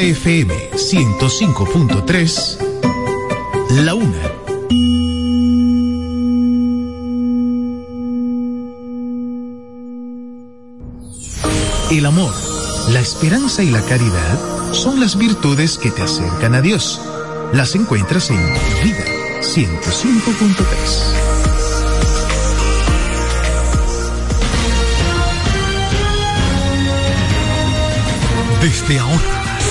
FM 105.3, la una. El amor, la esperanza y la caridad son las virtudes que te acercan a Dios. Las encuentras en Vida 105.3. Desde ahora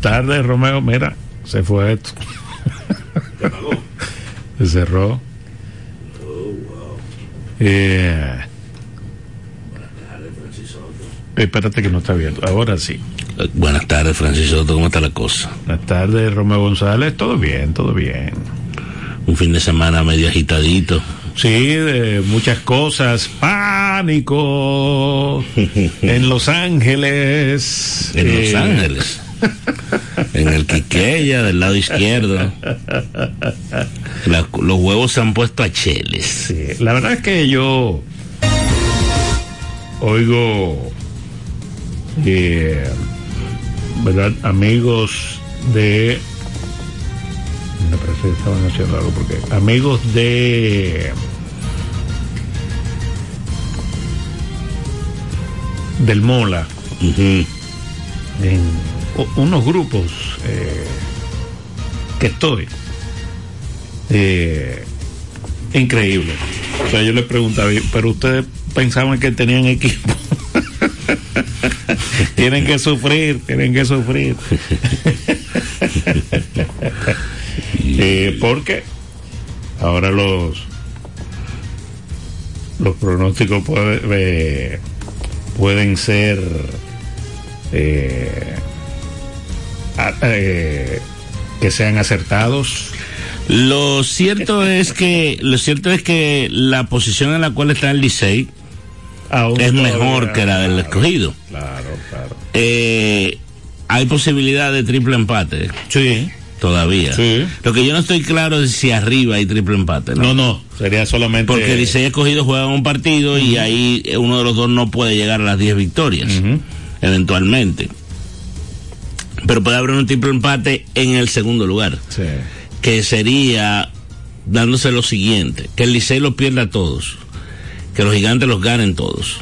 Tardes, Romeo. Mira, se fue esto. se cerró. Eh, espérate que no está abierto. Ahora sí. Buenas tardes, Francisco. ¿Cómo está la cosa? Buenas tardes, Romeo González. Todo bien, todo bien. Un fin de semana medio agitadito. Sí, de muchas cosas. Pánico en Los Ángeles. En Los Eh, Ángeles. En el Quiqueya, del lado izquierdo. La- los huevos se han puesto a cheles. Sí, la verdad es que yo oigo, eh, ¿verdad? Amigos de... Me parece que estaban haciendo algo porque amigos de... Del Mola, en unos grupos eh, que estoy. Eh, increíble. O sea, yo les preguntaba, pero ustedes pensaban que tenían equipo. tienen que sufrir, tienen que sufrir. Eh, porque ahora los los pronósticos eh, pueden ser eh, eh, que sean acertados. Lo cierto es que lo cierto es que la posición en la cual está el Licey Aún es mejor que la del escogido. Claro, claro. Eh, hay posibilidad de triple empate Sí. todavía. Sí. Lo que yo no estoy claro es si arriba hay triple empate. ¿no? No, no, sería solamente. Porque el Licey escogido juega un partido y ahí uno de los dos no puede llegar a las 10 victorias, eventualmente. Pero puede haber un triple empate en el segundo lugar, Sí. que sería dándose lo siguiente, que el Licey lo pierda a todos, que los gigantes los ganen todos.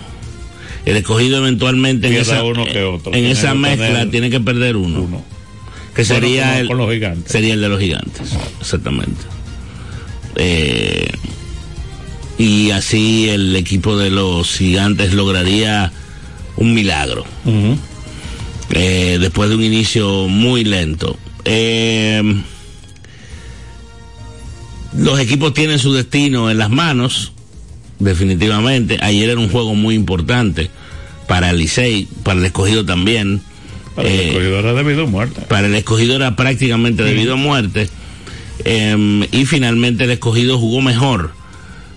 El escogido eventualmente en esa, uno que otro. en esa mezcla tiene que perder uno, Uno. que Bueno, sería con- el, con los gigantes. sería el de los gigantes, exactamente. Eh, y así el equipo de los gigantes lograría un milagro. Eh, después de un inicio muy lento. Eh, los equipos tienen su destino en las manos, definitivamente. Ayer era un juego muy importante para el Licey, para el escogido también. Para el Eh, escogido era debido a muerte. para el escogido era prácticamente debido a muerte. Eh, y finalmente el escogido jugó mejor.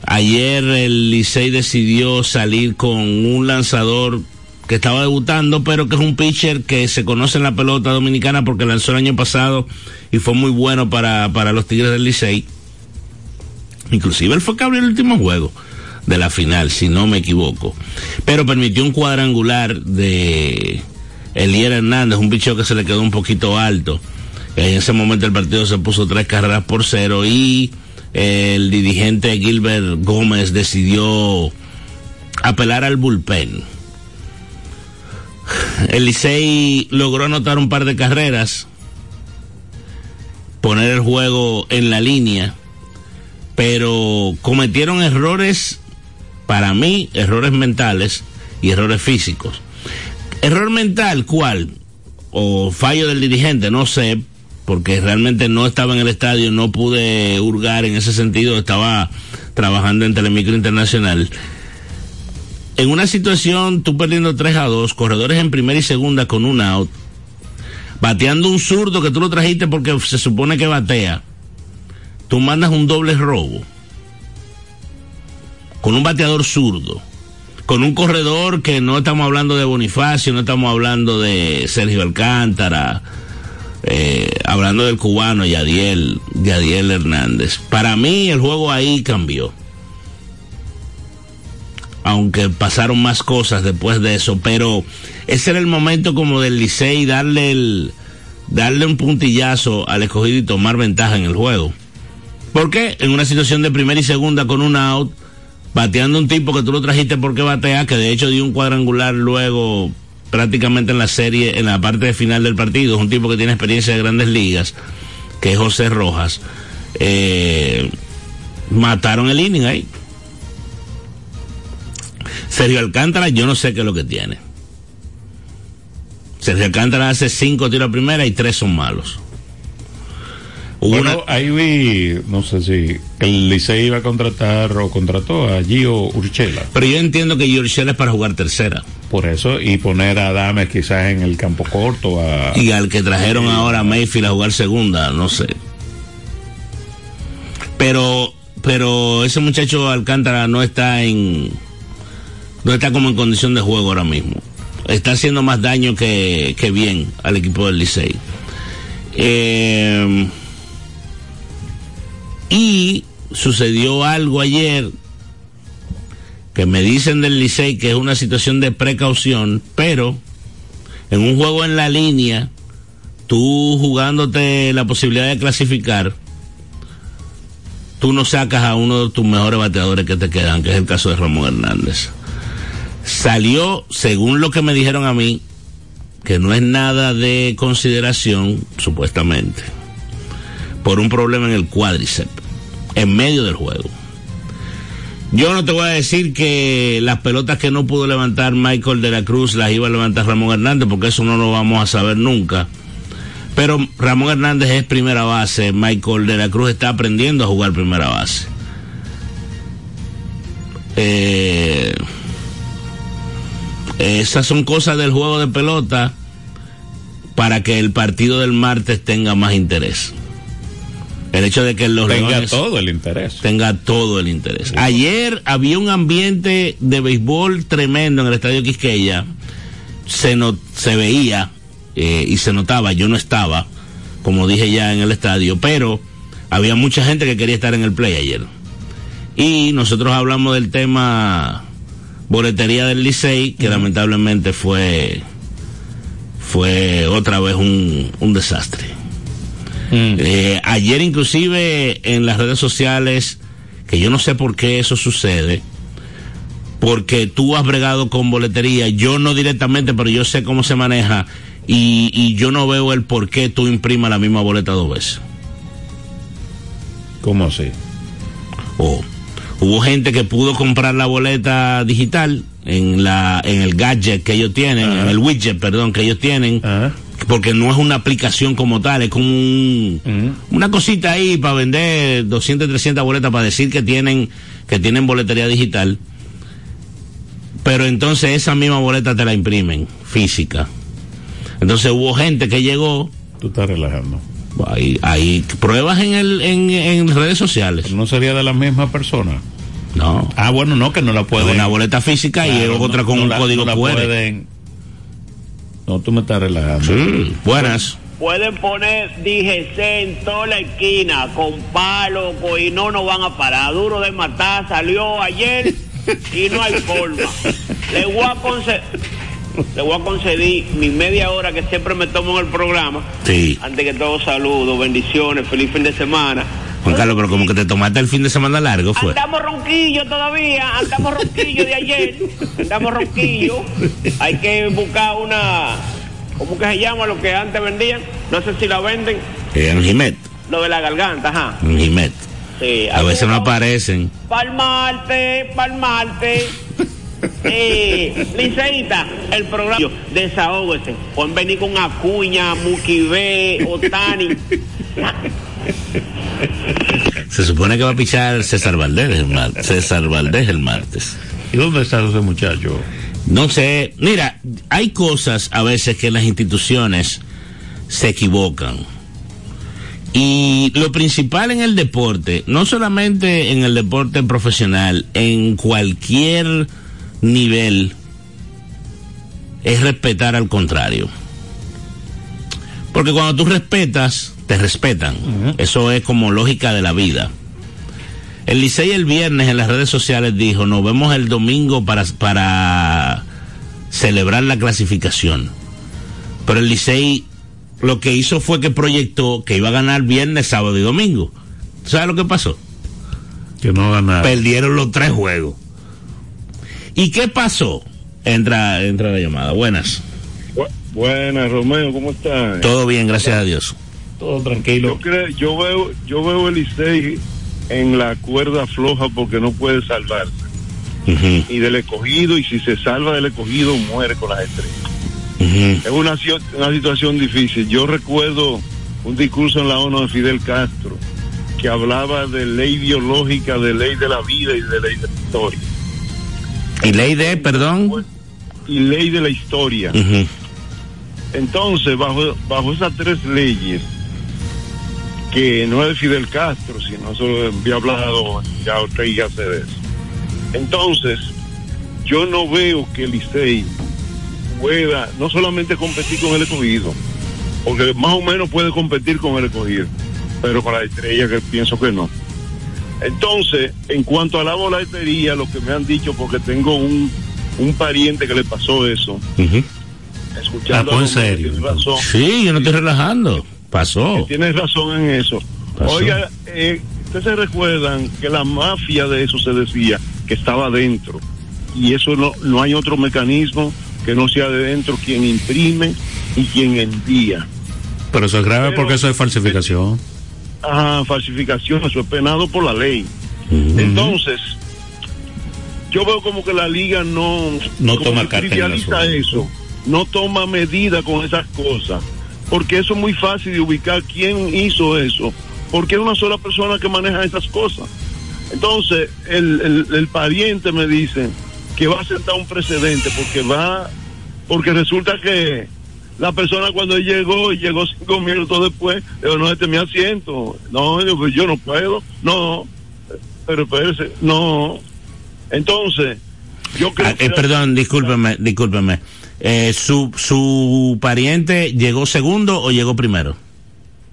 Ayer el Licey decidió salir con un lanzador que estaba debutando, pero que es un pitcher que se conoce en la pelota dominicana porque lanzó el año pasado y fue muy bueno para, para los Tigres del Licey. Inclusive él fue que abrió el último juego de la final, si no me equivoco. Pero permitió un cuadrangular de Elier Hernández, un bicho que se le quedó un poquito alto. En ese momento el partido se puso tres carreras por cero y el dirigente Gilbert Gómez decidió apelar al bullpen. El Licey logró anotar un par de carreras, poner el juego en la línea, pero cometieron errores, para mí, errores mentales y errores físicos. Error mental, ¿cuál? O fallo del dirigente, no sé, porque realmente no estaba en el estadio, no pude hurgar en ese sentido, estaba trabajando en Telemicro Internacional. En una situación, tú perdiendo 3 a 2, corredores en primera y segunda con un out, bateando un zurdo que tú lo trajiste porque se supone que batea, tú mandas un doble robo con un bateador zurdo, con un corredor que no estamos hablando de Bonifacio, no estamos hablando de Sergio Alcántara, eh, hablando del cubano Yadiel, Yadiel Hernández. Para mí el juego ahí cambió. Aunque pasaron más cosas después de eso, pero ese era el momento como del Licey darle el, darle un puntillazo al escogido y tomar ventaja en el juego. Porque en una situación de primera y segunda con un out, bateando un tipo que tú lo trajiste porque batea, que de hecho dio un cuadrangular luego prácticamente en la serie, en la parte de final del partido, es un tipo que tiene experiencia de grandes ligas, que es José Rojas. Eh, mataron el inning ahí. Sergio Alcántara, yo no sé qué es lo que tiene. Sergio Alcántara hace cinco tiros a primera y tres son malos. Hubo bueno, una... ahí vi, no sé si el Licey iba a contratar o contrató a Gio Urchela. Pero yo entiendo que Gio Urchela es para jugar tercera. Por eso, y poner a Dames quizás en el campo corto. A... Y al que trajeron ahora a Mayfield a jugar segunda, no sé. Pero, pero ese muchacho Alcántara no está en, no está como en condición de juego ahora mismo. Está haciendo más daño que, que bien al equipo del Licey. Eh, y sucedió algo ayer que me dicen del Licey que es una situación de precaución, pero en un juego en la línea, tú jugándote la posibilidad de clasificar, tú no sacas a uno de tus mejores bateadores que te quedan, que es el caso de Ramón Hernández. Salió, según lo que me dijeron a mí, que no es nada de consideración, supuestamente, por un problema en el cuádriceps, en medio del juego. Yo no te voy a decir que las pelotas que no pudo levantar Michael de la Cruz las iba a levantar Ramón Hernández, porque eso no lo vamos a saber nunca. Pero Ramón Hernández es primera base, Michael de la Cruz está aprendiendo a jugar primera base. Eh, esas son cosas del juego de pelota para que el partido del martes tenga más interés. El hecho de que los tenga Leones todo el interés. Tenga todo el interés. Ayer había un ambiente de béisbol tremendo en el estadio Quisqueya. Se, no, se veía eh, y se notaba, yo no estaba, como dije ya en el estadio, pero había mucha gente que quería estar en el play ayer. Y nosotros hablamos del tema boletería del Licey, que uh -huh. lamentablemente fue, fue otra vez un, un desastre. Mm. Eh, ayer inclusive en las redes sociales, que yo no sé por qué eso sucede, porque tú has bregado con boletería, yo no directamente, pero yo sé cómo se maneja y, y yo no veo el por qué tú imprimas la misma boleta dos veces. ¿Cómo así? Oh, hubo gente que pudo comprar la boleta digital en la en el gadget que ellos tienen, uh -huh. en el widget, perdón, que ellos tienen. Uh -huh porque no es una aplicación como tal, es como un, uh -huh. una cosita ahí para vender 200, 300 boletas para decir que tienen, que tienen boletería digital. Pero entonces esa misma boleta te la imprimen, física. Entonces hubo gente que llegó. Tú estás relajando. Hay, hay pruebas en, el, en, en redes sociales. Pero no sería de la misma persona. No. Ah, bueno, no, que no la pueden. Una boleta física claro, y otra con no un la, código no QR. Pueden... No, tú me estás relajando. Sí, buenas. Pueden poner DGC en toda la esquina, con palo, y no nos van a parar. Duro de matar, salió ayer y no hay forma. Le voy a conceder, le voy a conceder mi media hora que siempre me tomo en el programa. Sí. Antes que todo, saludos, bendiciones, feliz fin de semana. Juan Carlos, pero como que te tomaste el fin de semana largo, fue. Andamos ronquillo todavía, andamos ronquillo de ayer, andamos ronquillo. Hay que buscar una, ¿cómo que se llama lo que antes vendían? No sé si la venden. Eh, Anjimet. Lo de la garganta, ajá. Anjimet. Sí, A veces no aparecen. Palmarte, palmarte. Eh, Liceita, el programa desahógese. Pueden venir con Acuña, Muquibé, Otani. Se supone que va a pichar César Valdés el martes. César Valdés el martes. ¿Y dónde está ese muchacho? No sé, mira, hay cosas a veces que las instituciones se equivocan. Y lo principal en el deporte, no solamente en el deporte profesional, en cualquier nivel, es respetar al contrario. Porque cuando tú respetas, te respetan. Eso es como lógica de la vida. El Licey el viernes en las redes sociales dijo, nos vemos el domingo para, para celebrar la clasificación. Pero el Licey lo que hizo fue que proyectó que iba a ganar viernes, sábado y domingo. ¿Sabes lo que pasó? Que no ganaron. Perdieron los tres juegos. ¿Y qué pasó? Entra, entra la llamada. Buenas. buenas, Romeo, ¿cómo estás? Todo bien, gracias a Dios. Todo tranquilo. Yo, creo, yo veo, yo veo el Licey en la cuerda floja porque no puede salvarse. Y del escogido, y si se salva del escogido, muere con las estrellas. Es una, una situación difícil. Yo recuerdo un discurso en la ONU de Fidel Castro que hablaba de ley biológica, de ley de la vida y de ley de la historia. ¿Y ley de, perdón? Y ley de la historia. Entonces, bajo, bajo esas tres leyes, que no es Fidel Castro, sino solo había hablado ya Ortega hace de eso. Entonces, yo no veo que el Licey pueda no solamente competir con el escogido, porque más o menos puede competir con el escogido, pero con la estrella que pienso que no. Entonces, en cuanto a la volatería, lo que me han dicho, porque tengo un, un pariente que le pasó eso, escuchando. Ah, en serio. Razón, sí, yo no estoy relajando. Pasó. Tienes razón en eso. Oiga, eh, ustedes se recuerdan que la mafia de eso se decía que estaba dentro. Y eso no, no hay otro mecanismo que no sea de dentro quien imprime y quien envía. Pero eso es grave porque eso es falsificación. Ah, falsificación, eso es penado por la ley. Entonces, yo veo como que la liga no, no toma trivializa eso, no toma medida con esas cosas. Porque eso es muy fácil de ubicar quién hizo eso, porque es una sola persona que maneja esas cosas. Entonces, el, el, pariente me dice que va a sentar un precedente, porque va, porque resulta que la persona cuando llegó, y llegó cinco minutos después, dijo, no, este es mi asiento. No, yo, pues yo no puedo, no, pero espérese, no. Entonces, yo creo ah, eh, Perdón, discúlpeme, discúlpeme. Eh, ¿su, ¿Su pariente llegó segundo o llegó primero?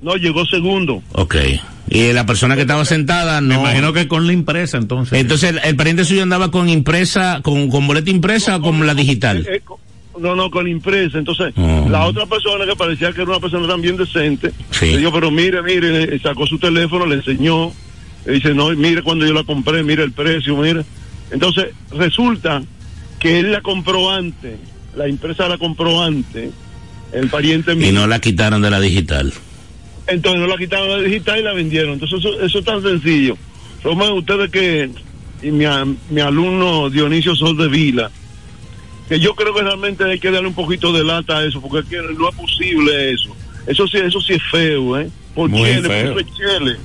No, llegó segundo. Ok. Y la persona que estaba sentada no. Me imagino que con la impresa entonces. Entonces, ¿el, pariente suyo andaba con impresa, con, con boleta impresa o con, la digital? Eh, eh, no, no, con impresa. Entonces, oh. la otra persona que parecía que era una persona también decente, le dijo, pero mire, mire, sacó su teléfono, le enseñó, le dice, no, mire cuando yo la compré, mire el precio, mire. Entonces, resulta que él la compró antes la empresa la compró antes, el pariente mío. Y no la quitaron de la digital. Entonces no la quitaron de la digital y la vendieron. Entonces eso, es tan sencillo. Somos ustedes que, y mi, mi alumno Dionisio Sol de Vila, que yo creo que realmente hay que darle un poquito de lata a eso, porque no es posible eso. Eso sí, eso sí es feo, ¿eh? Por eso es chele.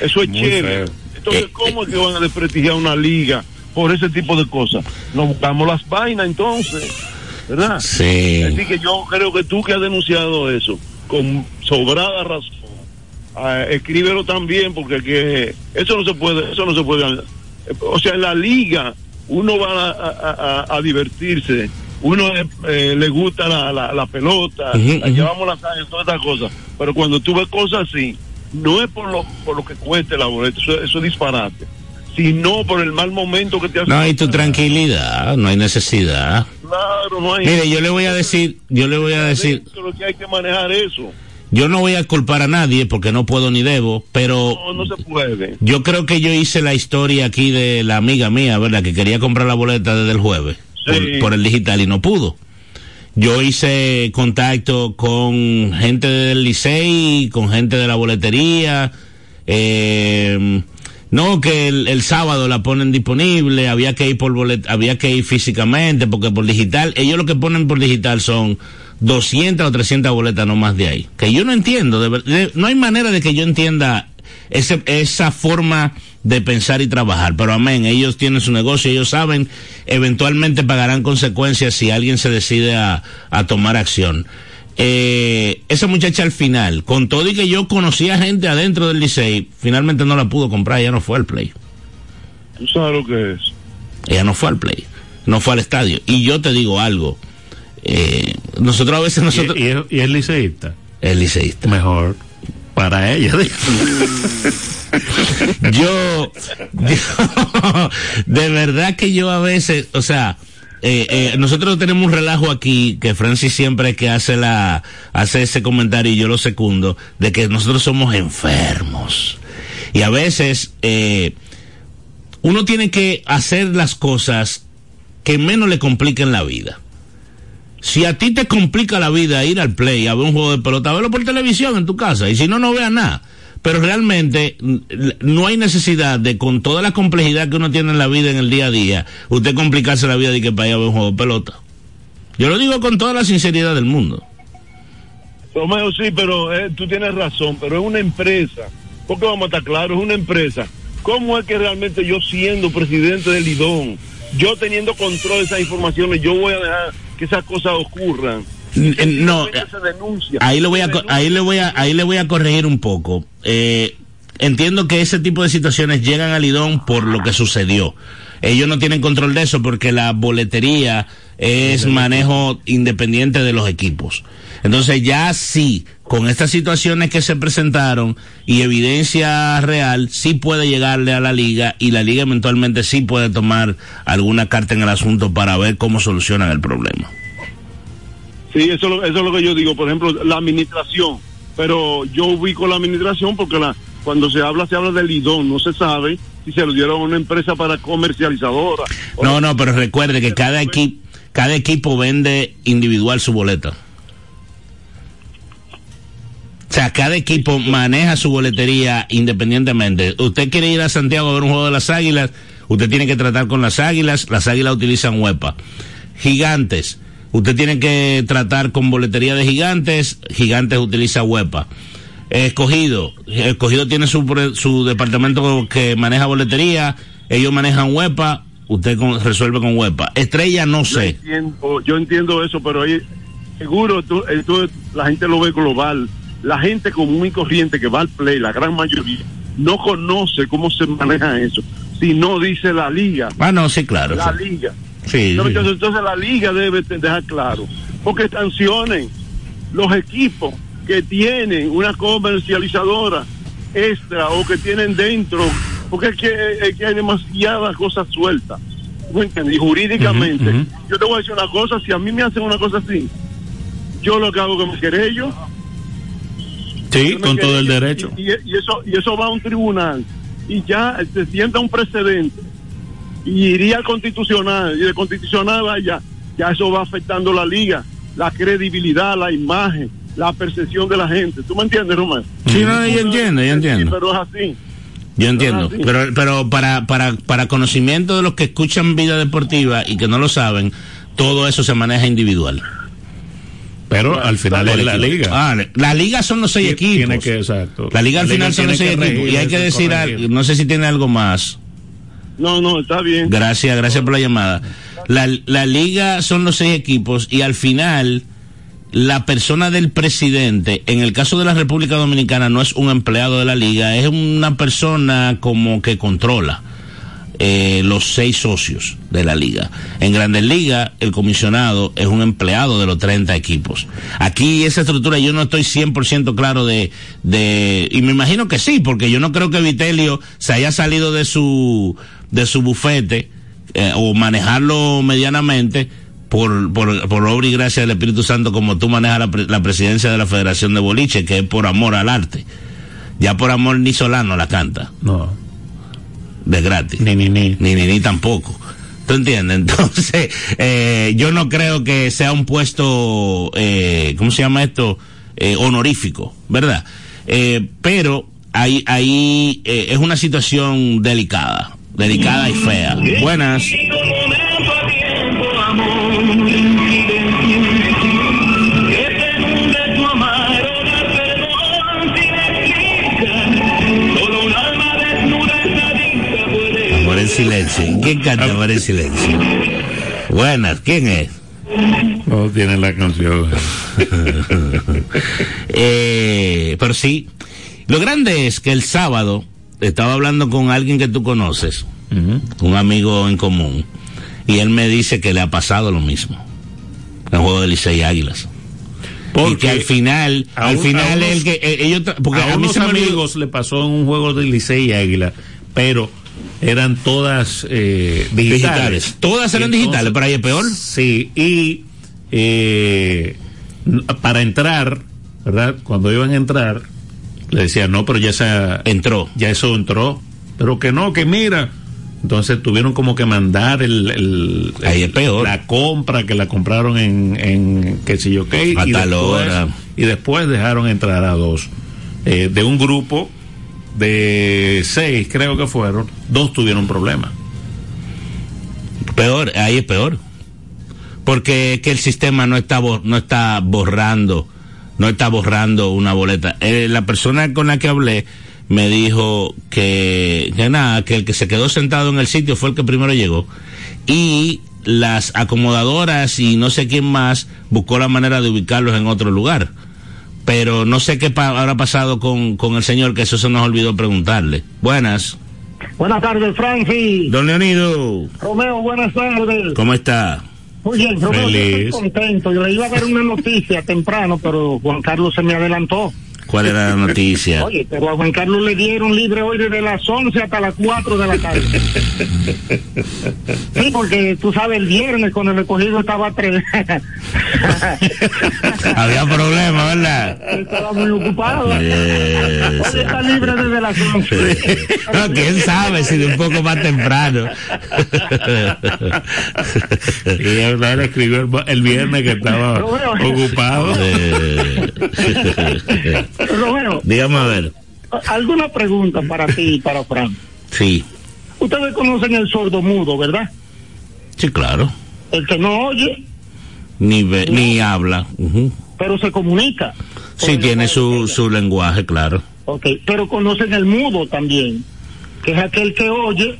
Eso es chele. Entonces, eh, ¿cómo es que van a desprestigiar una liga por ese tipo de cosas? Nos buscamos las vainas entonces. ¿verdad? Sí. Así que yo creo que tú que has denunciado eso, con sobrada razón, ah, escríbelo también, porque que eso no se puede, eso no se puede. O sea, la liga uno va a, divertirse, uno eh, le gusta la, la, pelota, llevamos la sangre, todas estas cosas, pero cuando tú ves cosas así, no es por lo, por lo que cueste la boleta, eso, eso es disparate sino por el mal momento que te hace. No hay tu tranquilidad, no hay necesidad. Claro, no hay. Mire, yo le voy a decir, yo le voy a decir. que hay que manejar eso. Yo no voy a culpar a nadie porque no puedo ni debo, pero. No, no se puede. Yo creo que yo hice la historia aquí de la amiga mía, ¿verdad? Que quería comprar la boleta desde el jueves por, el digital y no pudo. Yo hice contacto con gente del Licey, con gente de la boletería, eh, no, que el, sábado la ponen disponible, había que ir por bolet, había que ir físicamente, porque por digital, ellos lo que ponen por digital son 200 o 300 boletas, no más de ahí. Que yo no entiendo, de, no hay manera de que yo entienda ese, esa forma de pensar y trabajar. Pero amén, ellos tienen su negocio, ellos saben, eventualmente pagarán consecuencias si alguien se decide a, tomar acción. Eh, esa muchacha al final, con todo y que yo conocía gente adentro del Licey, finalmente no la pudo comprar, ella no fue al play. ¿Tú sabes lo que es? Ella no fue al play, no fue al estadio. Y yo te digo algo, eh, nosotros a veces nosotros... ¿Y, y, es liceísta? Es liceísta. Mejor para ella. yo, de verdad que yo a veces, o sea, eh, eh, nosotros tenemos un relajo aquí que Francis siempre que hace la hace ese comentario y yo lo secundo de que nosotros somos enfermos y a veces eh, uno tiene que hacer las cosas que menos le compliquen la vida. Si a ti te complica la vida ir al play a ver un juego de pelota, verlo por televisión en tu casa. Y si no, no veas nada. Pero realmente no hay necesidad de, con toda la complejidad que uno tiene en la vida en el día a día, usted complicarse la vida y que para ir a ver un juego de pelota. Yo lo digo con toda la sinceridad del mundo. Romeo, sí, pero eh, tú tienes razón, pero es una empresa. Porque vamos a estar claros, es una empresa. ¿Cómo es que realmente yo siendo presidente del Lidón, yo teniendo control de esas informaciones, yo voy a dejar que esas cosas ocurran. No, ahí lo voy a, ahí le voy a, ahí le voy a corregir un poco. Eh, entiendo que ese tipo de situaciones llegan al Lidón por lo que sucedió. Ellos no tienen control de eso porque la boletería es manejo independiente de los equipos. Entonces ya sí, con estas situaciones que se presentaron y evidencia real, sí puede llegarle a la liga y la liga eventualmente sí puede tomar alguna carta en el asunto para ver cómo solucionan el problema. Sí, eso, eso es lo que yo digo. Por ejemplo, la administración. Pero yo ubico la administración porque la, cuando se habla, se habla del lidón. No se sabe si se lo dieron a una empresa para comercializadora. No, no, pero recuerde que cada, equipo cada equipo vende individual su boleta. O sea, cada equipo maneja su boletería independientemente. Usted quiere ir a Santiago a ver un juego de las águilas, usted tiene que tratar con las águilas, las águilas utilizan huepa. Gigantes, usted tiene que tratar con boletería de gigantes, gigantes utiliza huepa. Escogido, escogido tiene su, su departamento que maneja boletería, ellos manejan huepa, usted resuelve con huepa. Estrella no sé. Yo entiendo, eso, pero ahí seguro tú, la gente lo ve global la gente común y corriente que va al play, la gran mayoría, no conoce cómo se maneja eso. Si no dice la liga. Ah, no, sí, claro. La liga. Sí, entonces, la liga debe dejar claro. Porque sancionen los equipos que tienen una comercializadora extra o que tienen dentro, porque es que, hay demasiadas cosas sueltas. Y jurídicamente, yo te voy a decir una cosa, si a mí me hacen una cosa así, yo lo que hago es que me querello Sí, con todo el derecho. Y, eso, y eso va a un tribunal y ya se sienta un precedente y iría al constitucional y de constitucional vaya, ya eso va afectando la liga, la credibilidad, la imagen, la percepción de la gente. ¿Tú me entiendes, Román? Sí, no, yo entiendo, yo entiendo. pero es así. Yo entiendo, pero, pero para, para, para conocimiento de los que escuchan vida deportiva y que no lo saben, todo eso se maneja individual. Pero al final es la liga. Ah, la liga son los seis equipos. Tiene que, exacto. La liga al final son los seis equipos. Y hay que decir, no sé si tiene algo más. No, no, está bien. Gracias, gracias por la llamada. La, la liga son los seis equipos y al final la persona del presidente, en el caso de la República Dominicana, no es un empleado de la liga, es una persona como que controla. Eh, los seis socios de la liga. En Grandes Ligas, el comisionado es un empleado de los 30 equipos. Aquí esa estructura yo no estoy 100% claro de, de, y me imagino que sí, porque yo no creo que Vitelio se haya salido de su, de su bufete, eh, o manejarlo medianamente, por, por, por obra y gracia del Espíritu Santo como tú manejas la, la, presidencia de la Federación de Boliche, que es por amor al arte. Ya por amor ni Solano la canta. No de gratis. Ni ni ni. Ni ni ni tampoco. ¿Tú entiendes? Entonces, eh, yo no creo que sea un puesto, eh, ¿cómo se llama esto? Eh, honorífico, ¿verdad? Eh, pero ahí, ahí eh, es una situación delicada, delicada y fea. Buenas. Silencio. ¿Quién canta Amor en silencio? Buenas, ¿quién es? No tiene la canción. eh, pero sí, lo grande es que el sábado estaba hablando con alguien que tú conoces, un amigo en común, y él me dice que le ha pasado lo mismo en el juego de Licey Águilas. Porque y que al final, al final el que eh, ellos, porque a, a mis amigos le pasó en un juego de Licey y Águila, pero eran todas eh, digitales. Todas eran digitales, pero ahí es peor. Sí, y eh, para entrar, ¿verdad? Cuando iban a entrar, le decían, no, pero ya se entró. Ya eso entró. Pero que no, que mira. Entonces tuvieron como que mandar el, el, Ahí es peor. la compra que la compraron en, en qué sé yo qué. A y, tal después, hora. y después dejaron entrar a dos. Eh, de un grupo de seis, creo que fueron, dos tuvieron problemas. Peor, ahí es peor. Porque que el sistema no está, no está borrando, no está borrando una boleta. Eh, la persona con la que hablé me dijo que, que nada, que el que se quedó sentado en el sitio fue el que primero llegó. Y las acomodadoras y no sé quién más buscó la manera de ubicarlos en otro lugar. Pero no sé qué pa- habrá pasado con, con el señor, que eso se nos olvidó preguntarle. Buenas. Buenas tardes, Francis. Don Leonido, Romeo, buenas tardes. ¿cómo está? Muy bien, Romeo, yo Feliz. estoy contento. Yo le iba a dar una noticia temprano, pero Juan Carlos se me adelantó. ¿Cuál era la noticia? Oye, pero a Juan Carlos le dieron libre hoy desde las 11 hasta las 4 de la tarde. Sí, porque tú sabes, el viernes con el recogido estaba a tres. Había problema, ¿verdad? estaba muy ocupado. Eso. Hoy está libre desde las 11. No, quién sabe si de un poco más temprano. Y él, escribió el, el viernes que estaba ocupado. Eh, Romeo, Dígame a ver. alguna pregunta para ti y para Fran. Sí, Ustedes conocen el sordo mudo, ¿verdad? sí, claro. El que no oye, Ni ve, ni habla. Pero se comunica. Sí, tiene su, su lenguaje, claro. Ok, pero conocen el mudo también, que es aquel que oye,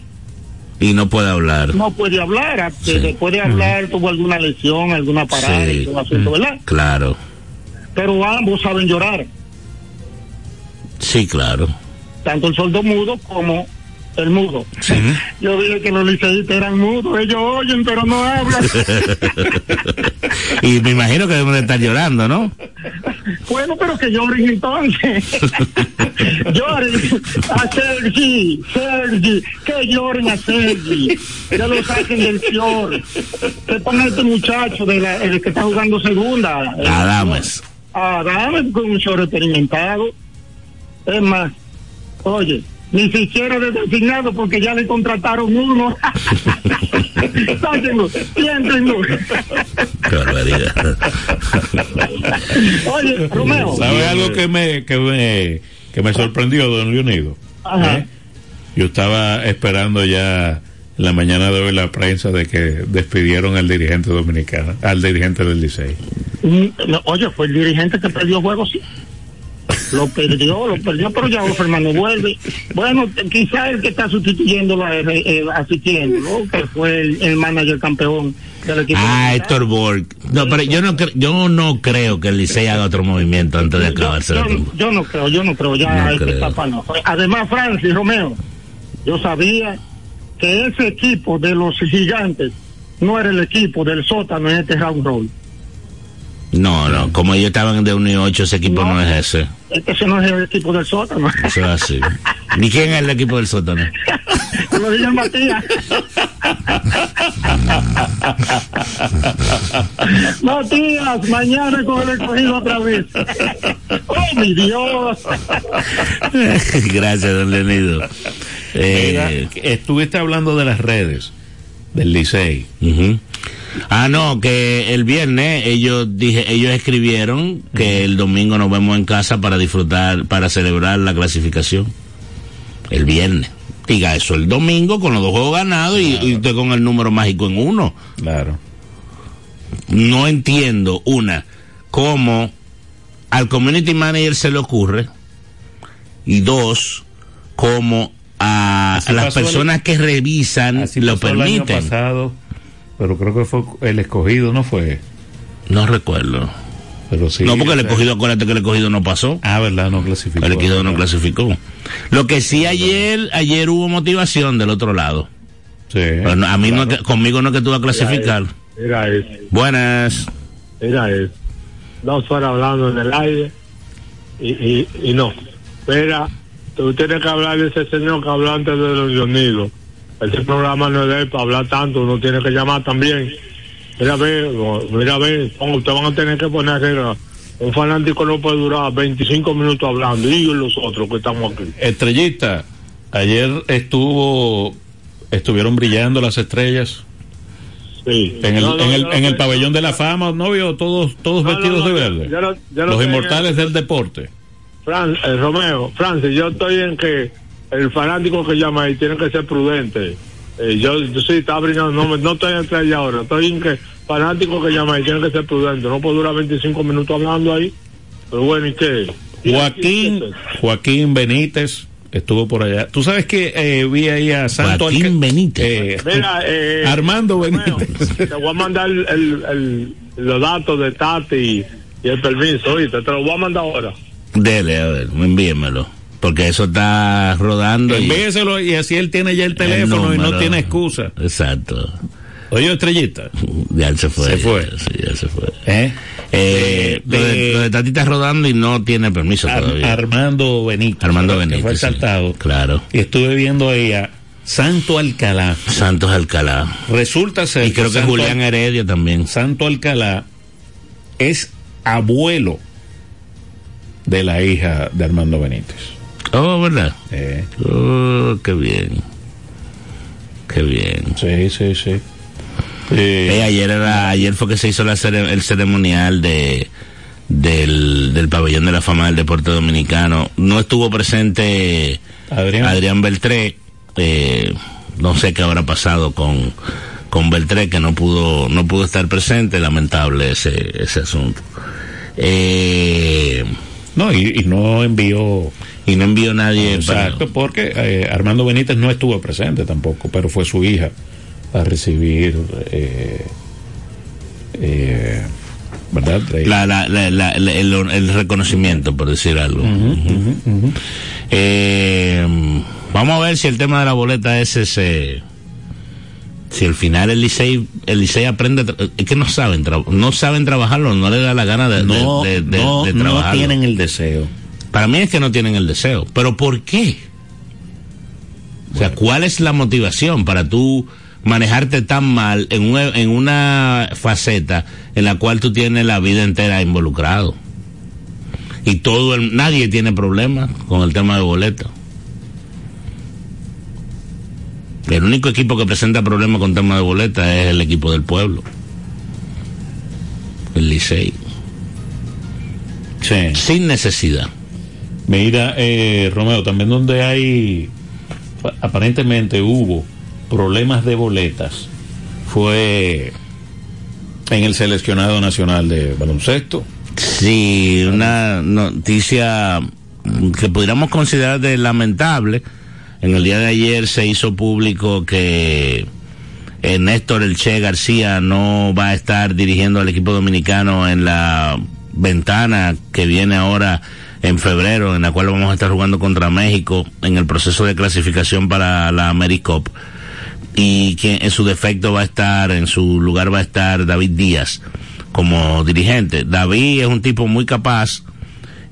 Y no puede hablar. no puede hablar, Sí. después de hablar tuvo alguna lesión, alguna parada, Sí. un asunto, ¿verdad? Claro. Pero ambos saben llorar, Sí, claro. tanto el sordo mudo como el mudo. Yo dije que los liceístas eran mudos, ellos oyen pero no hablan. y me imagino que deben de estar llorando, ¿no? bueno, pero que lloren entonces. lloren a Sergi, Sergi, que lloren a Sergi, que lo saquen del fior, que pongan a este muchacho de la, el que está jugando segunda. Adames. a Adame con un short experimentado. Es más, oye, ni siquiera de designado porque ya le contrataron uno. Sáquenlo, siéntenlo. Oye, Romeo. ¿Sabe algo que me, que me, que me sorprendió, don Leonido? Ajá. ¿Eh? Yo estaba esperando ya en la mañana de hoy la prensa de que despidieron al dirigente dominicano, al dirigente del Licey. Mm, no, oye, fue el dirigente que perdió juego, sí. Lo perdió, lo perdió, pero ya Offerman vuelve. Bueno, quizá el que está sustituyéndolo eh, eh, asistiendo, ¿no? que fue el, el manager campeón del equipo. Ah. Héctor Borg. No, pero yo no, yo no creo que el Licey haga otro movimiento antes de acabarse yo, yo, yo no creo, yo no creo, ya No a esta creo. etapa no. Además, Francis Romeo, yo sabía que ese equipo de los gigantes no era el equipo del sótano en este round roll. No, no, como ellos estaban de 1 y 8, ese equipo no, No. es ese. Ese no es el equipo del sótano. Eso es así. ¿Ni quién es el equipo del sótano? Lo dice Matías. Matías, mañana con el escogido otra vez. ¡Oh, mi Dios! Gracias, don Leonido. Mira, Eh, estuviste hablando de las redes del Licey. Ah, no, que el viernes ellos dije, ellos escribieron que el domingo nos vemos en casa para disfrutar, para celebrar la clasificación. El viernes. Diga eso el domingo con los dos juegos ganados y, y usted con el número mágico en uno. Claro. no entiendo, una, cómo al community manager se le ocurre, y dos, cómo a, las el- personas que revisan Así lo pasó el año permiten. pasado, pero creo que fue el escogido, ¿no fue? No recuerdo. Pero sí. no, porque el escogido, acuérdate que el escogido no pasó. Ah, verdad, no clasificó. El escogido no clasificó. Lo que sí ayer, ayer hubo motivación del otro lado. Sí. Pero no- a mí no, es que- conmigo no es que tú vas a clasificar. Mira eso, Buenas. mira eso. Dos horas hablando en el aire y, y, y no. Mira, tú tienes que hablar de ese señor que habló antes de los Unidos. Ese programa no es de él para hablar tanto, uno tiene que llamar también. Mira, ve, mira, ve, ustedes van a tener que poner reglas. Un fanático no puede durar 25 minutos hablando, y yo y los otros que estamos aquí. Estrellita, ayer estuvo, estuvieron brillando las estrellas Sí. en el, No, no, en el, en el pabellón de la fama, ¿no vio? Todos, todos No, vestidos de verde. Los inmortales del deporte. Fran, eh, Romeo, Francis, yo estoy en que el fanático que llama ahí tiene que ser prudente. Eh, yo, yo sí estaba brindando, no, me- no estoy entre allá ahora, estoy en que fanático que llama ahí tiene que ser prudente. No puedo durar 25 minutos hablando ahí. Pero bueno, ¿y qué? ¿Y Joaquín, qué? Joaquín Benítez estuvo por allá. Tú sabes que eh, vi ahí a Santo Joaquín Alca- Benítez. eh, Mira, eh, Armando Benítez. te voy a mandar el, el- el- los datos de Tati y, y el permiso, ¿oíste? Te lo voy a mandar ahora. Dele, a ver, envíemelo. Porque eso está rodando. Envíeselo y así él tiene ya el el teléfono y no tiene excusa. Exacto. Oye, Estrellita. Ya él se fue. Se ya, fue. sí, ya se fue. ¿eh? Eh, De- lo, de, de- lo de Tati está rodando y no tiene permiso Ar- todavía. Armando Benítez. Armando que Benítez. fue sí. exaltado. Claro. Y estuve viendo ahí a Santo Alcalá. Santos Alcalá. Resulta ser Y creo que Santo Julián Heredia también. Santo Alcalá es abuelo de la hija de Armando Benítez. Oh, ¿verdad? Eh, Oh, qué bien. Qué bien. sí, sí, sí. Eh, Eh, ayer era, ayer fue que se hizo la cere- el ceremonial de del, del pabellón de la fama del deporte dominicano. No estuvo presente Adrián. Adrián Beltré. Eh, no sé qué habrá pasado con con Beltré que no pudo no pudo estar presente. Lamentable ese ese asunto. Eh, No, y, y no envió. y no envió nadie. para- Exacto, porque eh, Armando Benítez no estuvo presente tampoco, pero fue su hija a recibir. Eh, eh, ¿Verdad? La, la, la, el, el reconocimiento, por decir algo. Eh, vamos a ver si el tema de la boleta ese se... Si al final el Licey, el Licey aprende, es que no saben, no saben trabajarlo, no le da la gana de, no, de, de- no, de no tienen el deseo. Para mí es que no tienen el deseo. ¿Pero por qué? O sea, ¿cuál es la motivación para tú manejarte tan mal en una, en una faceta en la cual tú tienes la vida entera involucrado? Y todo el, nadie tiene problemas con el tema de boleto. El único equipo que presenta problemas con tema de boleta es el equipo del pueblo. El Licey. Sí. Sin necesidad. Mira, eh, Romeo, también donde hay, aparentemente hubo problemas de boletas, fue en el seleccionado nacional de baloncesto. Sí, una noticia que pudiéramos considerar de lamentable. En el día de ayer se hizo público que eh, Néstor El Che García no va a estar dirigiendo al equipo dominicano en la ventana que viene ahora en febrero, en la cual vamos a estar jugando contra México en el proceso de clasificación para la AmeriCup. Y que en su defecto va a estar, en su lugar va a estar David Díaz como dirigente. David es un tipo muy capaz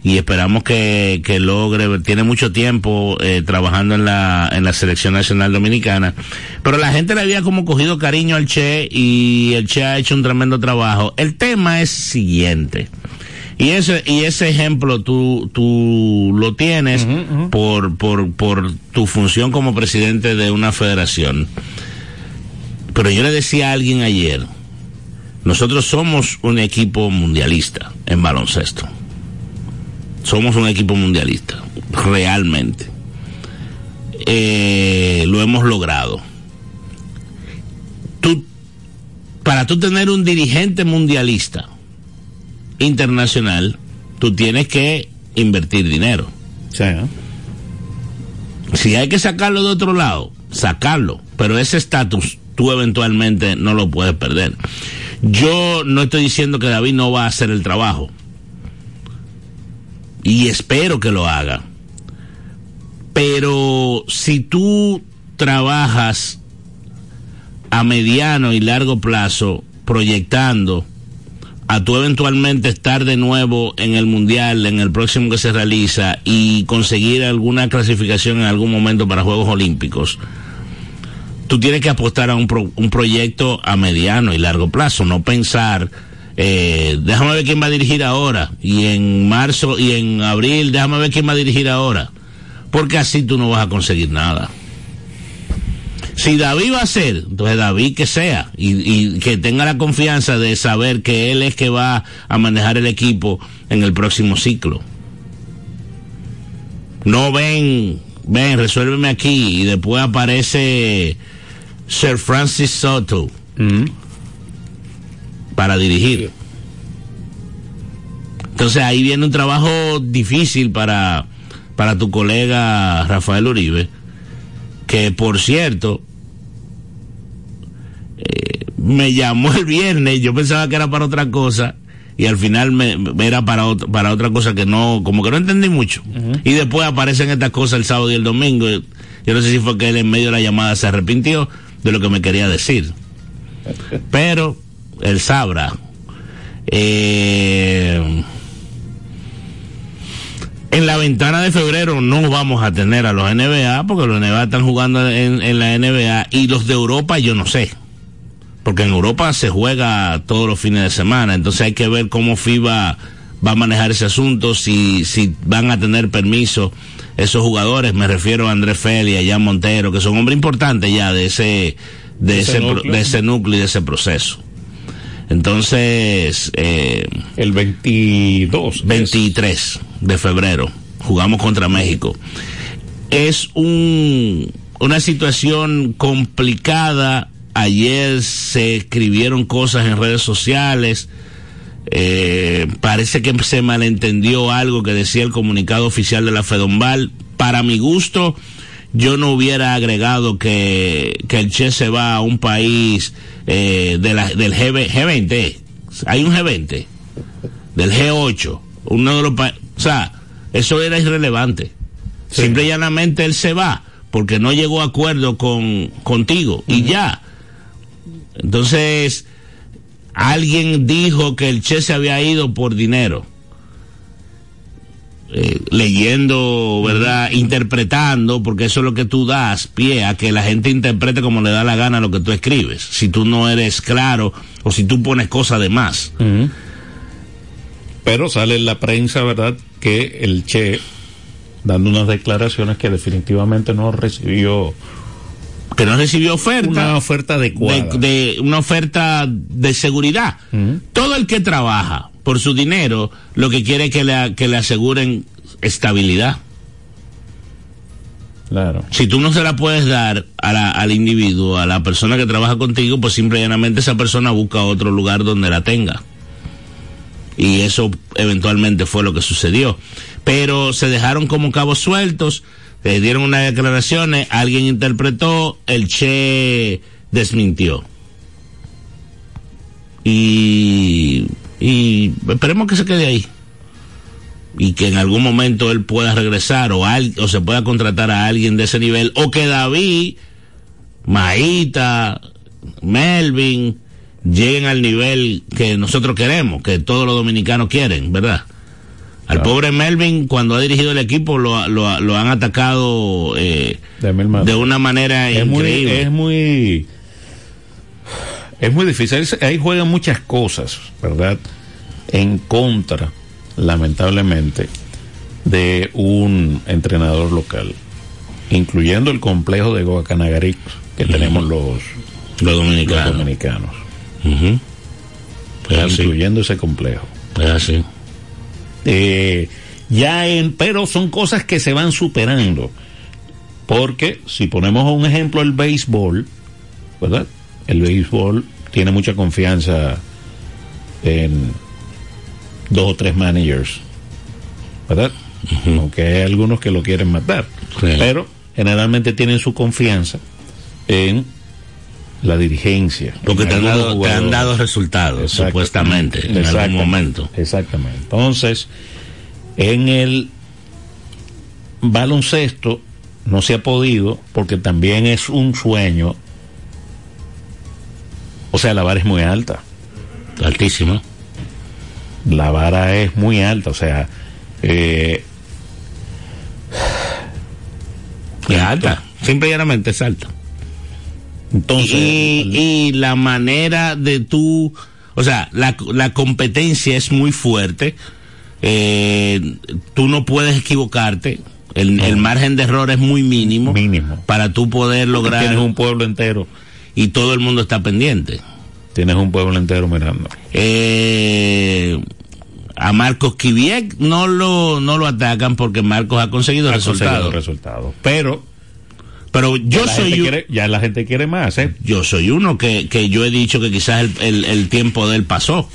y esperamos que, que logre, tiene mucho tiempo eh, trabajando en la, en la selección nacional dominicana, pero la gente le había como cogido cariño al Che y el Che ha hecho un tremendo trabajo. El tema es siguiente. Y ese, y ese ejemplo tú, tú lo tienes Por, por, por tu función como presidente de una federación. Pero yo le decía a alguien ayer, nosotros somos un equipo mundialista en baloncesto. Somos un equipo mundialista, realmente. Eh, lo hemos logrado. Tú, para tú tener un dirigente mundialista internacional, tú tienes que invertir dinero. Sí. Si hay que sacarlo de otro lado, sacarlo. Pero ese estatus tú eventualmente no lo puedes perder. Yo no estoy diciendo que David no va a hacer el trabajo. Y espero que lo haga. Pero si tú trabajas a mediano y largo plazo proyectando a tú eventualmente estar de nuevo en el mundial, en el próximo que se realiza y conseguir alguna clasificación en algún momento para Juegos Olímpicos, tú tienes que apostar a un, pro, un proyecto a mediano y largo plazo, no pensar, eh, déjame ver quién va a dirigir ahora, y en marzo y en abril, déjame ver quién va a dirigir ahora, porque así tú no vas a conseguir nada. Si David va a ser, entonces David que sea y, que tenga la confianza de saber que él es que va a manejar el equipo en el próximo ciclo. No ven, ven, resuélveme aquí y después aparece Sir Francis Soto mm. Para dirigir. Entonces ahí viene un trabajo difícil para, para tu colega Rafael Uribe, que por cierto, eh, me llamó el viernes, yo pensaba que era para otra cosa y al final me, era para otra, para otra cosa que no, como que no entendí mucho. Uh -huh. Y después aparecen estas cosas el sábado y el domingo. Yo no sé si fue que él en medio de la llamada se arrepintió de lo que me quería decir. Pero él sabrá. Eh, en la ventana de febrero no vamos a tener a los NBA porque los NBA están jugando en, en la NBA y los de Europa yo no sé porque en Europa se juega todos los fines de semana, entonces hay que ver cómo FIBA va a manejar ese asunto, si, si van a tener permiso esos jugadores, me refiero a Andrés Feli, a Jan Montero, que son hombres importantes ya de ese, de ese, de ese núcleo y de ese proceso. Entonces, eh, el 22, 23 es. de febrero, jugamos contra México. Es un, una situación complicada ayer se escribieron cosas en redes sociales. Eh, parece que se malentendió algo que decía el comunicado oficial de la Fedombal. Para mi gusto, yo no hubiera agregado que, que el Che se va a un país eh, de la, del G, G20. Hay un G20, del G8, uno de los. O sea, eso era irrelevante. Sí. Simple y llanamente él se va porque no llegó a acuerdo con, contigo. Uh -huh. Y ya entonces, alguien dijo que el Che se había ido por dinero. Eh, leyendo, ¿verdad? Interpretando, porque eso es lo que tú das pie a que la gente interprete como le da la gana lo que tú escribes. Si tú no eres claro o si tú pones cosas de más. Uh -huh. Pero sale en la prensa, ¿verdad? Que el Che, dando unas declaraciones que definitivamente no recibió que no recibió oferta. Una oferta adecuada. De, de una oferta de seguridad. Uh -huh. Todo el que trabaja por su dinero lo que quiere es que le, que le aseguren estabilidad. Claro. Si tú no se la puedes dar a la, al individuo, a la persona que trabaja contigo, pues simplemente esa persona busca otro lugar donde la tenga. Y eso eventualmente fue lo que sucedió. Pero se dejaron como cabos sueltos le dieron unas declaraciones, alguien interpretó, el Che desmintió. Y, y esperemos que se quede ahí. Y que en algún momento él pueda regresar o, al, o se pueda contratar a alguien de ese nivel. O que David, Maíta, Melvin lleguen al nivel que nosotros queremos, que todos los dominicanos quieren, ¿verdad? Al claro. pobre Melvin, cuando ha dirigido el equipo, lo, lo, lo han atacado eh, de, de, una manera es increíble. Muy, es muy. Es muy difícil. Ahí juegan muchas cosas, ¿verdad? En contra, lamentablemente, de un entrenador local, incluyendo el complejo de Guacanagarí que uh -huh. tenemos los, los dominicanos. Los dominicanos. Uh -huh. pues incluyendo ese complejo. Es así. Eh, ya en, pero son cosas que se van superando. Porque si ponemos un ejemplo el béisbol, ¿verdad? El béisbol tiene mucha confianza en dos o tres managers, ¿verdad? Uh -huh. Aunque hay algunos que lo quieren matar. Sí. Pero generalmente tienen su confianza en la dirigencia. Porque te han, dado, te han dado resultados, supuestamente, en algún momento. Exactamente. Entonces, en el baloncesto no se ha podido porque también es un sueño. O sea, la vara es muy alta. Altísimo. La vara es muy alta. O sea, eh, Es alta. Simple y llanamente es alta. entonces, y, y la manera de tú, o sea, la, la competencia es muy fuerte. Eh, tú no puedes equivocarte. El, el margen de error es muy mínimo, Mínimo. para tú poder lograr tienes un pueblo entero. Y todo el mundo está pendiente. Tienes un pueblo entero mirando. Eh, a Marcos Kiviek no lo no lo atacan porque Marcos ha conseguido Ha resultados. Pero Pero yo ya soy gente un- quiere, ya la gente quiere más, ¿eh? yo soy uno que, que yo he dicho que quizás el, el- el tiempo de él pasó.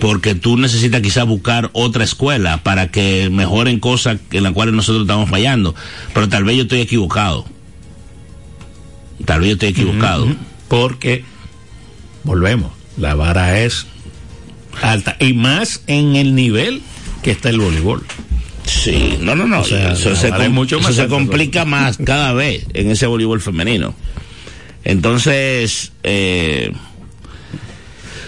Porque tú necesitas quizás buscar otra escuela para que mejoren cosas en las cuales nosotros estamos fallando. Pero tal vez yo estoy equivocado. Tal vez yo estoy equivocado. Porque, volvemos, la vara es alta. Y más en el nivel que está el voleibol. Sí, no, no, no. O sea, eso se, com- mucho eso complica más cada vez en ese voleibol femenino. Entonces, eh,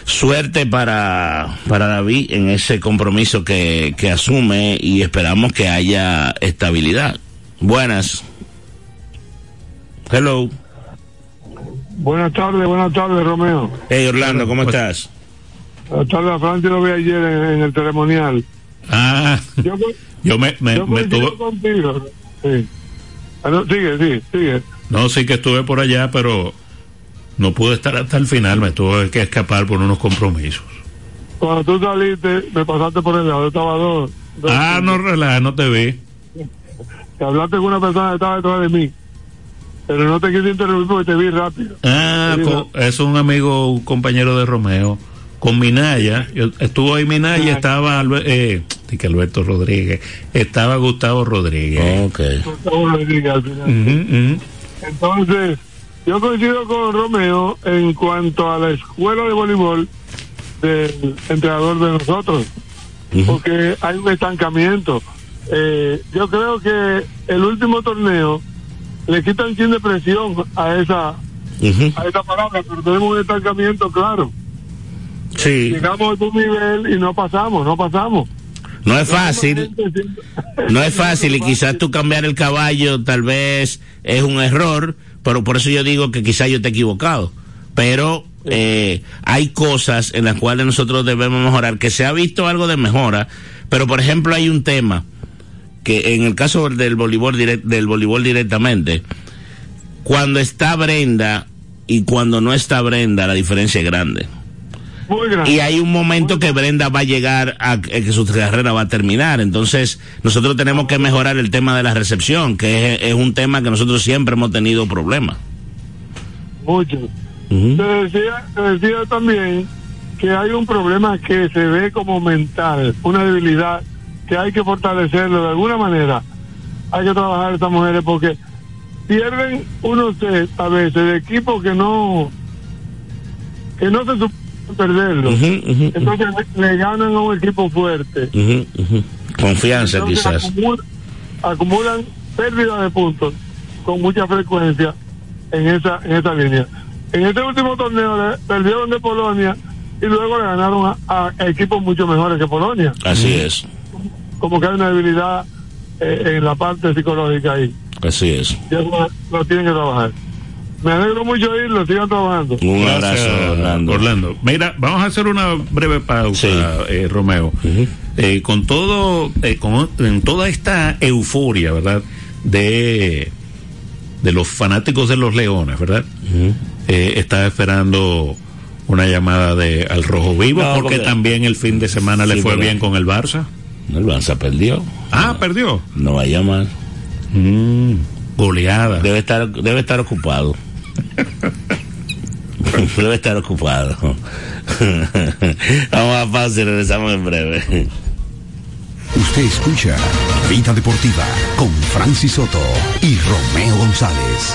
suerte para, para David en ese compromiso que, que asume y esperamos que haya estabilidad. Buenas. Hello. Buenas tardes, buenas tardes, Romeo. Hey Orlando, ¿cómo Pues- estás? Buenas tardes, a Francis lo vi ayer en, en el ceremonial. Ah, Yo, me, me, yo me tuve- contigo. Sí. Ah, no, sigue, sigue, sigue. No, sí que estuve por allá, pero no pude estar hasta el final. Me tuve que escapar por unos compromisos. Cuando tú saliste, me pasaste por el lado, estaba dos. Ah, no, relaja, no te vi. que hablaste con una persona que estaba detrás de mí. Pero no te quise interrumpir porque te vi rápido. Ah, es un amigo, un compañero de Romeo. Con Minaya, yo, estuvo ahí Minaya, Ah. estaba Albe- eh, que Alberto Rodríguez, estaba Gustavo Rodríguez. Ok. Gustavo Rodríguez, al final. Entonces, yo coincido con Romeo en cuanto a la escuela de voleibol del entrenador de nosotros, porque hay un estancamiento. Eh, yo creo que el último torneo le quita un chin de presión a esa a esa palabra, pero tenemos un estancamiento claro. Sí, Llegamos a un nivel y no pasamos, no pasamos. no es fácil. No es fácil y quizás tú cambiar el caballo tal vez es un error, pero por eso yo digo que quizás yo esté equivocado. Pero eh, hay cosas en las cuales nosotros debemos mejorar, que se ha visto algo de mejora, pero por ejemplo hay un tema que en el caso del voleibol, direct- del voleibol directamente, cuando está Brenda y cuando no está Brenda, la diferencia es grande. Muy grande. Y hay un momento que Brenda va a llegar a, a que su carrera va a terminar. Entonces, nosotros tenemos que mejorar el tema de la recepción, que es, es un tema que nosotros siempre hemos tenido problemas. Mucho. Te decía, te decía también que hay un problema que se ve como mental, una debilidad que hay que fortalecerlo de alguna manera. Hay que trabajar estas mujeres porque pierden unos set a veces de equipos que no que no se suponen perderlo. Entonces le, ganan a un equipo fuerte. Confianza, Entonces, quizás. acumul- acumulan pérdidas de puntos con mucha frecuencia en esa en esa línea. En este último torneo le- perdieron de Polonia y luego le ganaron a, a equipos mucho mejores que Polonia. Así es, Como que hay una debilidad eh, en la parte psicológica ahí. así es. Y eso lo, tienen que trabajar. Me alegro mucho de irlo, sigan trabajando. Un Gracias, abrazo, Orlando. Orlando. Mira, vamos a hacer una breve pausa, Sí. eh, Romeo. Eh, con todo, eh, con, en toda esta euforia, ¿verdad? De, de los fanáticos de los Leones, ¿verdad? Eh, estaba esperando una llamada de al Rojo Vivo No, porque, porque- también el fin de semana le fue bien con el Barça. El Barça perdió. Ah, perdió. No va a llamar. Mm, goleada. Debe estar, debe estar ocupado. debe estar ocupado. Vamos a pausa y regresamos en breve. Usted escucha Vida Deportiva con Francis Soto y Romeo González.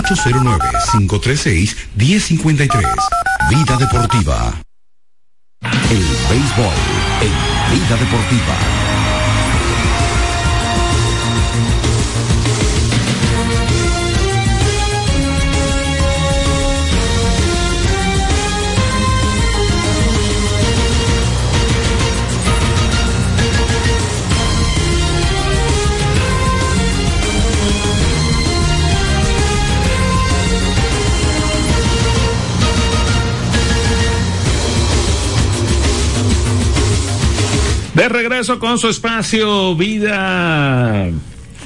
809-536-1053. Vida Deportiva. El béisbol en Vida Deportiva. De regreso con su espacio Vida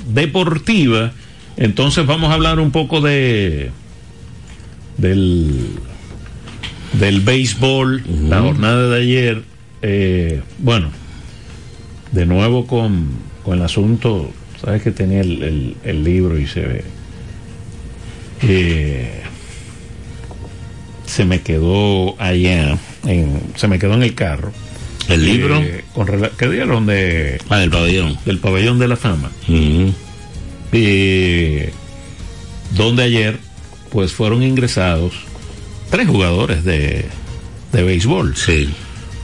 Deportiva. Entonces vamos a hablar un poco de del del béisbol, la jornada de ayer. Eh, bueno, de nuevo con, con el asunto, sabes que tenía el, el- el libro y se ve. eh, se me quedó allá, en, se me quedó en el carro. ¿El libro? Eh, con ¿Qué dieron de, Ah, del pabellón. del pabellón de la fama? Eh, donde ayer pues fueron ingresados tres jugadores de, de béisbol. Sí.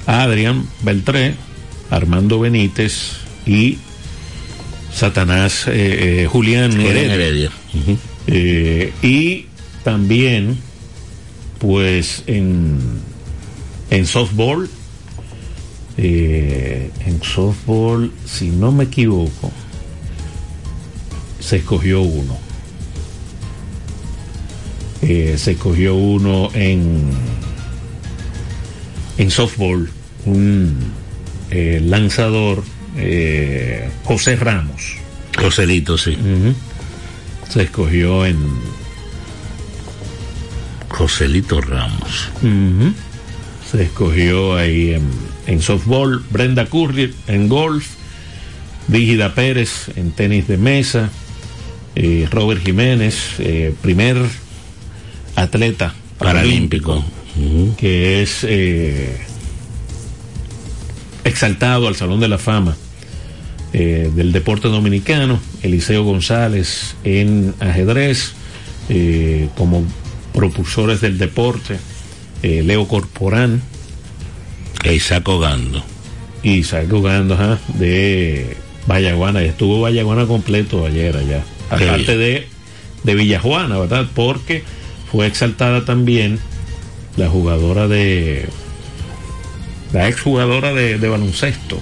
Adrián Beltré, Armando Benítez y Satanás eh, eh, Julián Julián Heredia. Eh, y también, pues en, en softball, eh, en softball, si no me equivoco, se escogió uno. Eh, se escogió uno en, en softball, un eh, lanzador, José Ramos. Joselito, sí. Se escogió en, Joselito Ramos. Se escogió ahí en, en softball, Brenda Curry en golf, Dígida Pérez en tenis de mesa, eh, Robert Jiménez, eh, primer atleta Paralímpico. Que es eh, exaltado al Salón de la Fama del deporte dominicano, Eliseo González en ajedrez, como propulsores del deporte, Leo Corporán E Isaac Ogando. Isaac Ogando, ajá, de Vallaguana, estuvo Vallaguana completo ayer allá, aparte de, de Villajuana, ¿verdad? Porque fue exaltada también la jugadora de la exjugadora de, de baloncesto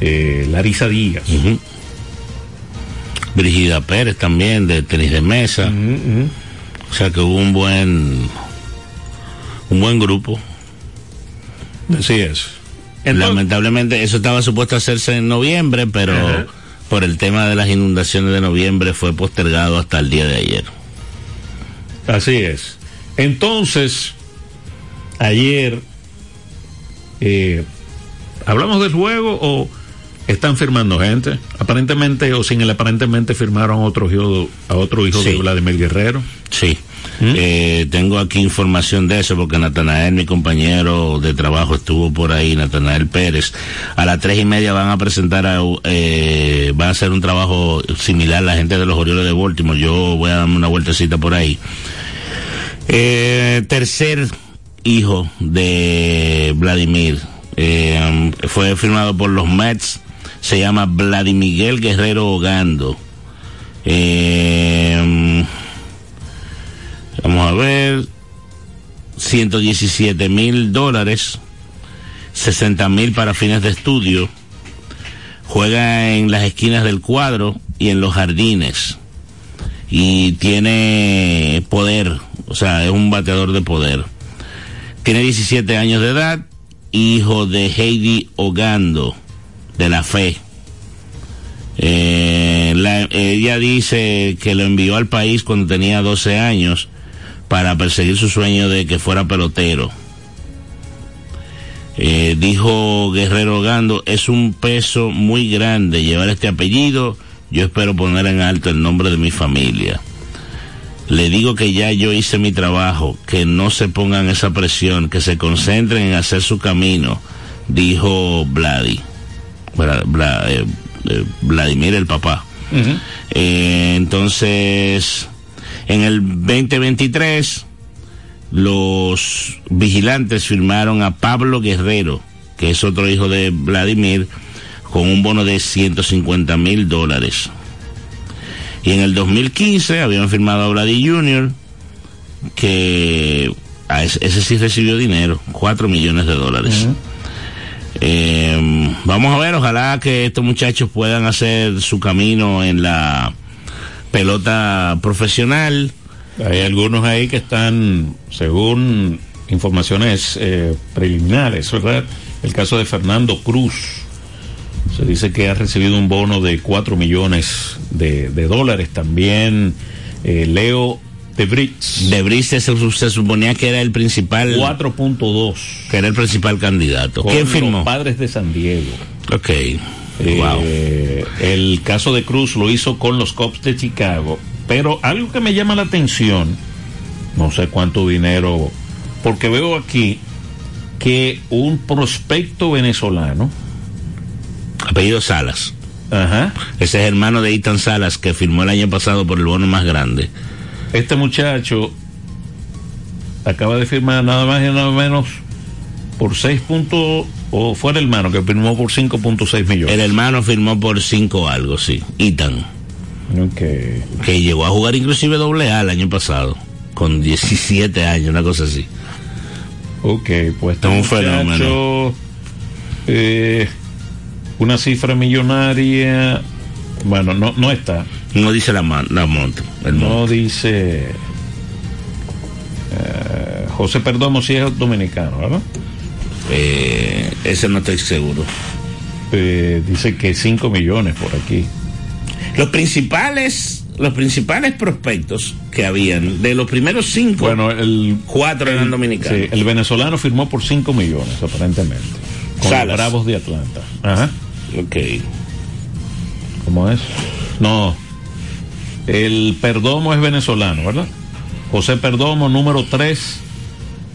eh, Larisa Díaz. Brigida Pérez también de tenis de mesa. O sea que hubo un buen un buen grupo. Así es. Lamentablemente eso estaba supuesto a hacerse en noviembre, pero Ajá. por el tema de las inundaciones de noviembre fue postergado hasta el día de ayer. Así es. Entonces, ayer, eh, ¿hablamos del juego o están firmando gente? Aparentemente o sin el aparentemente firmaron a otro hijo, a otro hijo de. Vladimir Guerrero. Sí. Eh, tengo aquí información de eso porque Natanael, mi compañero de trabajo, estuvo por ahí, Natanael Pérez. A las tres y media van a presentar, a, eh, van a hacer un trabajo similar a la gente de los Orioles de Baltimore. Yo voy a darme una vueltecita por ahí. Eh, tercer hijo de Vladimir eh, fue firmado por los Mets. Se llama Vladimir Guerrero Ogando. Eh, vamos a ver. 117 mil dólares. 60 mil para fines de estudio. Juega en las esquinas del cuadro y en los jardines. Y tiene poder. O sea, es un bateador de poder. Tiene 17 años de edad. Hijo de Heidi Ogando. De la fe. Eh, la- ella dice que lo envió al país cuando tenía 12 años para perseguir su sueño de que fuera pelotero. Eh, dijo Guerrero Gando, es un peso muy grande llevar este apellido, yo espero poner en alto el nombre de mi familia. Le digo que ya yo hice mi trabajo, que no se pongan esa presión, que se concentren en hacer su camino, dijo Vladi. Vla- Vla- eh, eh, Vladimir el papá. Entonces, en el 2023, los vigilantes firmaron a Pablo Guerrero, que es otro hijo de Vladimir, con un bono de 150 mil dólares. Y en el 2015 habían firmado a Vladi Jr., que a ese, ese sí recibió dinero, 4 millones de dólares. Eh, vamos a ver, ojalá que estos muchachos puedan hacer su camino en la pelota profesional. Hay algunos ahí que están, según informaciones eh, preliminares, ¿verdad? El caso de Fernando Cruz. Se dice que ha recibido un bono de 4 millones de, de dólares. También eh, Leo de Brits. De Brits se, se suponía que era el principal. 4.2. Que era el principal candidato. Con ¿Quién firmó? Los padres de San Diego. Ok. Eh. El caso de Cruz lo hizo con los Cubs de Chicago. Pero algo que me llama la atención, no sé cuánto dinero, porque veo aquí que un prospecto venezolano, Apellido Salas. Ajá. Ese es hermano de Ethan Salas que firmó el año pasado por el bono más grande. este muchacho acaba de firmar nada más y nada menos por 6 puntos, o fue el hermano que firmó por 5.6 millones. El hermano firmó por 5 algo, sí. Ethan. Que llegó a jugar inclusive doble A el año pasado. Con 17 años, una cosa así. Ok, pues este Es un muchacho, fenómeno. eh, una cifra millonaria. Bueno, no, no está. No dice la, man- la monta. el no dice. eh, José Perdomo si es dominicano, ¿verdad? Eh, ese no estoy seguro. Eh, dice que 5 millones por aquí. Los principales, los principales prospectos que habían, de los primeros cinco, Bueno, el. cuatro eran dominicanos. Sí, el venezolano firmó por 5 millones, aparentemente. Con Salas. los Bravos de Atlanta. Ajá. Ok. ¿Cómo es? No. El Perdomo es venezolano, ¿verdad? José Perdomo, número 3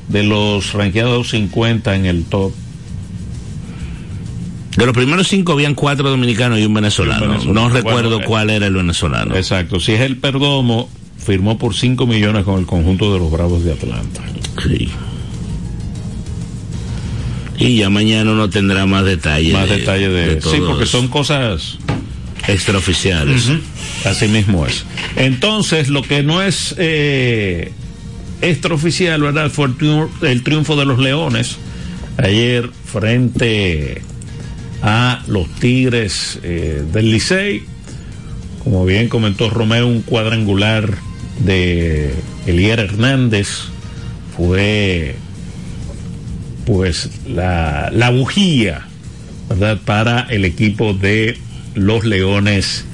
de los ranqueados 50 en el top. De los primeros cinco habían cuatro dominicanos y un venezolano. Un venezolano. No recuerdo Bueno, eh, cuál era el venezolano. Exacto. Si es el Perdomo, firmó por 5 millones con el conjunto de los Bravos de Atlanta. Sí. Y ya mañana uno tendrá más detalles. Más detalle de, Sí, porque son cosas extraoficiales. Ujú. Así mismo es. Entonces, lo que no es eh, extraoficial, ¿verdad? Fue el triunfo, de los Leones ayer frente a los Tigres eh, del Licey. Como bien comentó Romeo, un cuadrangular de Elier Hernández fue pues la, la bujía ¿verdad? para el equipo de los Leones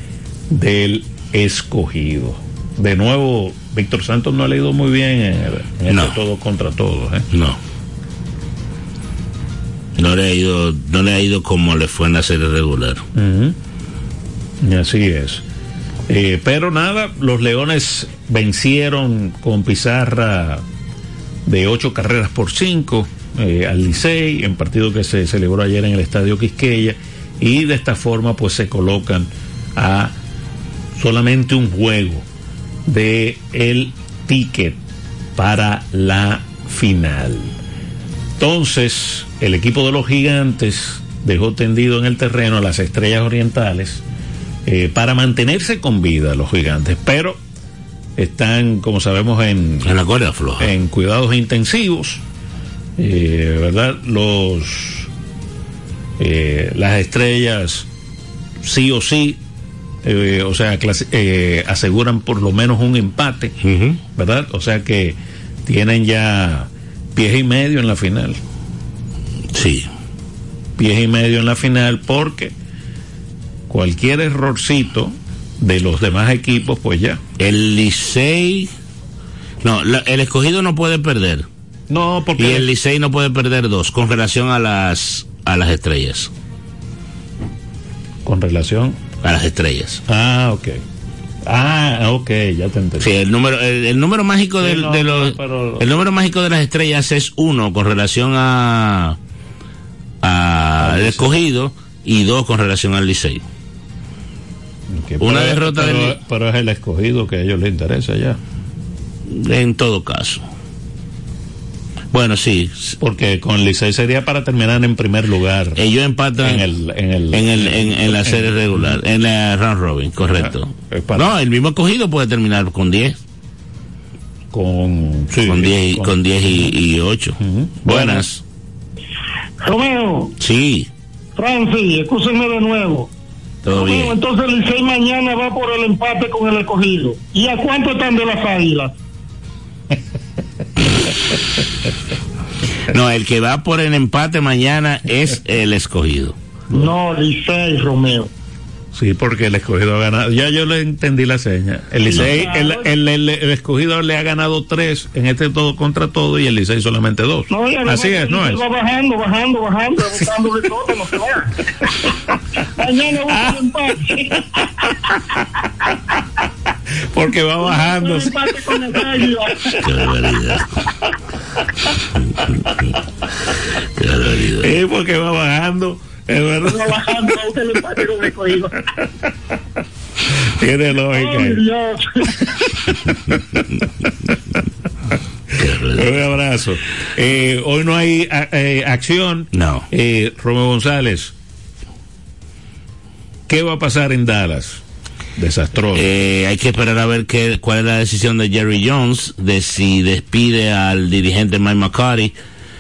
del Escogido. De nuevo, Víctor Santos no ha leído muy bien en, en No. este todo contra todos. ¿eh? No. No le ha ido, no le ha ido como le fue en la serie regular. Y Así es. Eh, pero nada, los Leones vencieron con pizarra de ocho carreras por cinco eh, al Licey, en partido que se celebró ayer en el Estadio Quisqueya, y de esta forma pues se colocan a solamente un juego de el ticket para la final. Entonces, el equipo de los gigantes dejó tendido en el terreno a las estrellas orientales eh, para mantenerse con vida los gigantes, pero están, como sabemos, en, En la cuerda floja. en cuidados intensivos, eh, ¿verdad? Los eh, las estrellas sí o sí, eh, o sea, eh, aseguran por lo menos un empate. ¿verdad? O sea que tienen ya pies y medio en la final, Sí. pies y medio en la final, porque cualquier errorcito de los demás equipos, pues ya. El Licey. No, la- el escogido no puede perder. No, Y porque el Licey no puede perder dos con relación a las a las estrellas. con relación. A las estrellas. Ah, ok. Ah, ok, ya te entendí. Sí, el número, el, el número mágico Sí, del- no, de los, no, pero- el número mágico de las estrellas es uno con relación a, a el escogido y dos con relación al Licey. Ok, Una pero- derrota pero, del- pero es el escogido que a ellos les interesa ya. En todo caso. Bueno, sí. Porque con Licey sería para terminar en primer lugar. Ellos empatan en el, en el, en, el, en, en la serie regular, en la round robin, correcto. Ah, para- No, el mismo escogido puede terminar con 10. con sí, con 10 y, con- con 10 y, y 8. Ujú. Buenas. Romeo, Sí, Francis, escúchenme de nuevo. todo Romeo, bien. entonces el Licey mañana va por el empate con el escogido. ¿Y a cuánto están de las águilas? No, el que va por el empate mañana es el escogido. No, Licey, Romeo. Sí, porque el escogido ha ganado. Ya yo le entendí la seña. El Licey, el, el, el- el escogido le ha ganado tres en este todo contra todo y el Licey solamente dos. No, y además Así es, el ¿no es? Va bajando, bajando, bajando, buscando de todo, no se vaya. mañana por el empate. Porque va bajando. Qué barbaridad. Qué barbaridad. Sí, porque va bajando. Es Va verdad. bajando, va el empate con el escogido. Tiene lógica. Ay, Dios. Qué barbaridad. Un abrazo. Eh, hoy no hay a- eh, acción. No. Eh, Romeo González, ¿qué va a pasar en Dallas? Desastroso. Eh, hay que esperar a ver qué, cuál es la decisión de Jerry Jones de si despide al dirigente Mike McCarthy.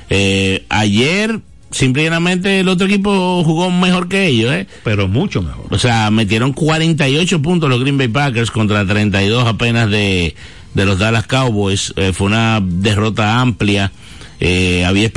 Eh, ayer, simplemente el otro equipo jugó mejor que ellos, ¿eh? pero mucho mejor. O sea, metieron 48 puntos los Green Bay Packers contra 32 apenas de, de los Dallas Cowboys. Eh, fue una derrota amplia. Eh, había